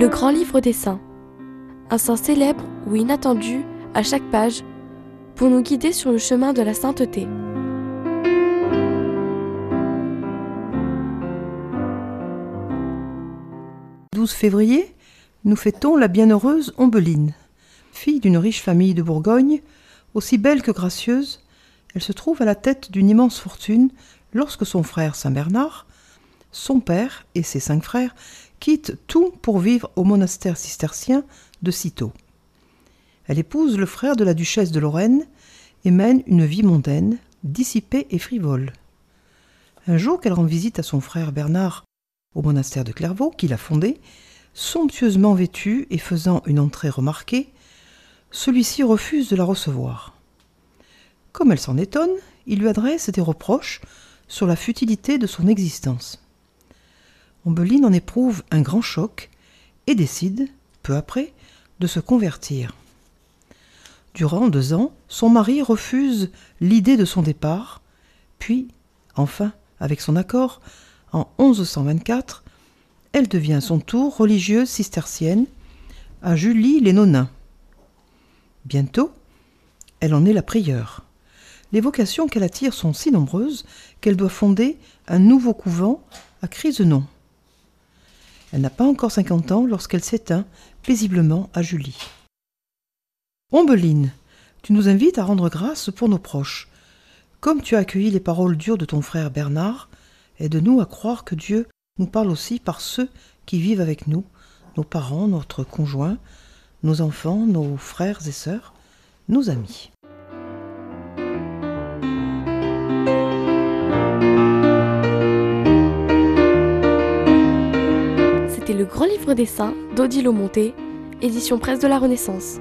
Le grand livre des saints. Un saint célèbre ou inattendu à chaque page pour nous guider sur le chemin de la sainteté. « 12 février, nous fêtons la bienheureuse Ombeline. Fille d'une riche famille de Bourgogne, aussi belle que gracieuse, elle se trouve à la tête d'une immense fortune lorsque son frère Saint Bernard, son père et ses cinq frères quittent tout pour vivre au monastère cistercien de Cîteaux. Elle épouse le frère de la duchesse de Lorraine et mène une vie mondaine, dissipée et frivole. Un jour qu'elle rend visite à son frère Bernard au monastère de Clairvaux, qu'il a fondé, somptueusement vêtue et faisant une entrée remarquée, celui-ci refuse de la recevoir. Comme elle s'en étonne, il lui adresse des reproches sur la futilité de son existence. Ombeline en éprouve un grand choc et décide, peu après, de se convertir. Durant deux ans, son mari refuse l'idée de son départ, puis, enfin, avec son accord, en 1124, elle devient à son tour religieuse cistercienne à Julie les Nonins. Bientôt, elle en est la prieure. Les vocations qu'elle attire sont si nombreuses qu'elle doit fonder un nouveau couvent à Crisenon. Elle n'a pas encore 50 ans lorsqu'elle s'éteint paisiblement à Julie. Ombeline, tu nous invites à rendre grâce pour nos proches. Comme tu as accueilli les paroles dures de ton frère Bernard, aide-nous à croire que Dieu nous parle aussi par ceux qui vivent avec nous, nos parents, notre conjoint, nos enfants, nos frères et sœurs, nos amis. Le grand livre des saints d'Odile Monté, édition presse de la Renaissance.